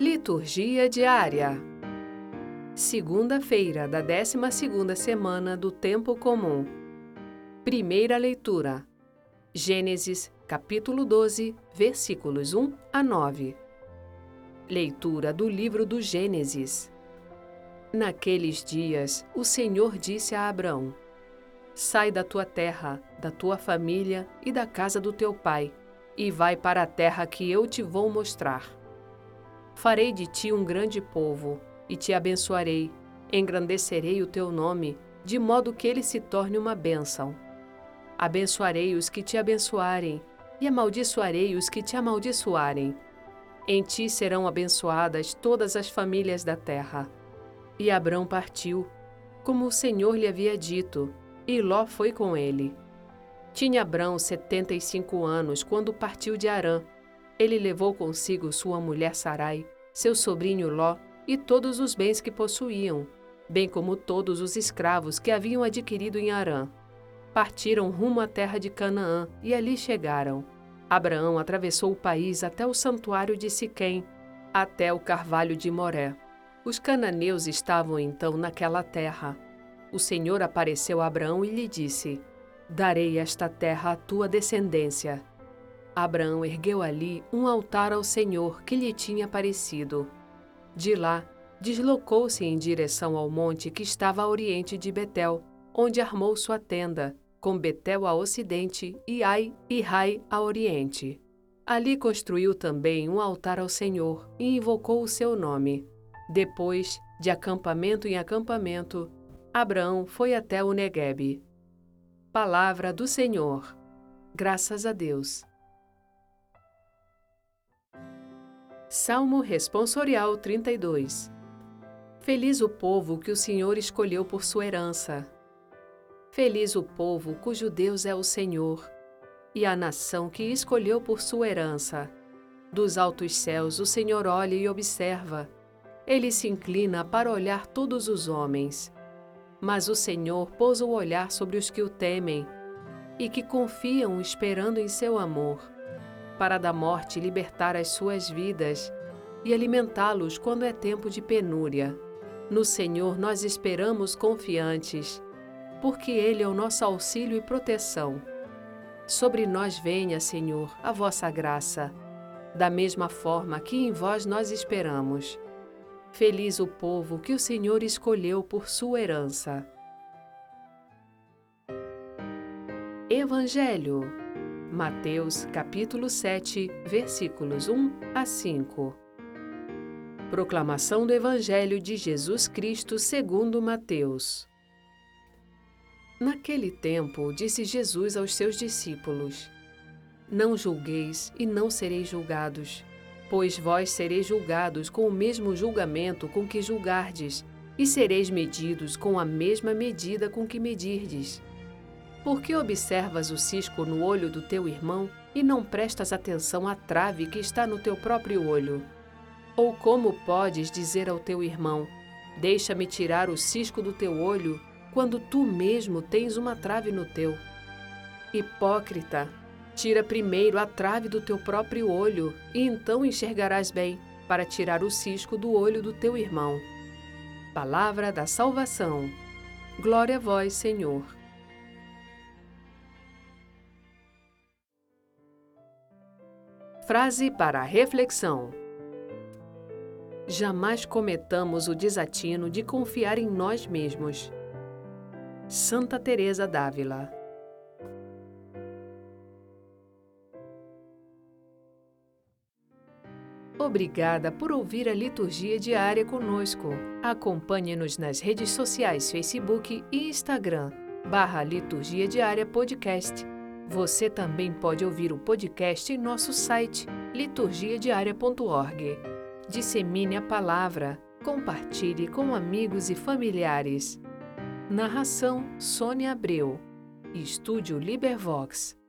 Liturgia diária. Segunda-feira da 12ª semana do tempo comum. Primeira leitura. Gênesis, capítulo 12, versículos 1 a 9. Leitura do livro do Gênesis. Naqueles dias, o Senhor disse a Abrão: Sai da tua terra, da tua família e da casa do teu pai, e vai para a terra que eu te vou mostrar. Farei de ti um grande povo, e te abençoarei, engrandecerei o teu nome, de modo que ele se torne uma bênção. Abençoarei os que te abençoarem, e amaldiçoarei os que te amaldiçoarem. Em ti serão abençoadas todas as famílias da terra. E Abrão partiu, como o Senhor lhe havia dito, e Ló foi com ele. Tinha Abrão setenta e cinco anos quando partiu de Arã, ele levou consigo sua mulher Sarai, seu sobrinho Ló e todos os bens que possuíam, bem como todos os escravos que haviam adquirido em Arã. Partiram rumo à terra de Canaã e ali chegaram. Abraão atravessou o país até o santuário de Siquém, até o carvalho de Moré. Os cananeus estavam então naquela terra. O Senhor apareceu a Abraão e lhe disse: Darei esta terra à tua descendência. Abraão ergueu ali um altar ao Senhor que lhe tinha aparecido. De lá, deslocou-se em direção ao monte que estava a oriente de Betel, onde armou sua tenda, com Betel a ocidente e Ai e Rai a oriente. Ali construiu também um altar ao Senhor e invocou o seu nome. Depois, de acampamento em acampamento, Abraão foi até o Neguebe. Palavra do Senhor. Graças a Deus. Salmo Responsorial 32 Feliz o povo que o Senhor escolheu por sua herança. Feliz o povo cujo Deus é o Senhor, e a nação que escolheu por sua herança. Dos altos céus o Senhor olha e observa. Ele se inclina para olhar todos os homens. Mas o Senhor pôs o olhar sobre os que o temem e que confiam esperando em seu amor para da morte libertar as suas vidas e alimentá-los quando é tempo de penúria. No Senhor nós esperamos confiantes, porque Ele é o nosso auxílio e proteção. Sobre nós venha, Senhor, a vossa graça, da mesma forma que em vós nós esperamos. Feliz o povo que o Senhor escolheu por sua herança. Evangelho Mateus capítulo 7, versículos 1 a 5. Proclamação do Evangelho de Jesus Cristo segundo Mateus. Naquele tempo, disse Jesus aos seus discípulos: Não julgueis e não sereis julgados, pois vós sereis julgados com o mesmo julgamento com que julgardes, e sereis medidos com a mesma medida com que medirdes. Por que observas o cisco no olho do teu irmão e não prestas atenção à trave que está no teu próprio olho? Ou como podes dizer ao teu irmão: Deixa-me tirar o cisco do teu olho, quando tu mesmo tens uma trave no teu? Hipócrita, tira primeiro a trave do teu próprio olho, e então enxergarás bem, para tirar o cisco do olho do teu irmão. Palavra da salvação. Glória a vós, Senhor. Frase para reflexão: Jamais cometamos o desatino de confiar em nós mesmos. Santa Teresa d'Ávila Obrigada por ouvir a liturgia diária conosco. Acompanhe-nos nas redes sociais Facebook e Instagram, barra Liturgia Diária Podcast você também pode ouvir o podcast em nosso site liturgiadiaria.org. Dissemine a palavra, compartilhe com amigos e familiares. Narração Sônia Abreu. Estúdio Libervox.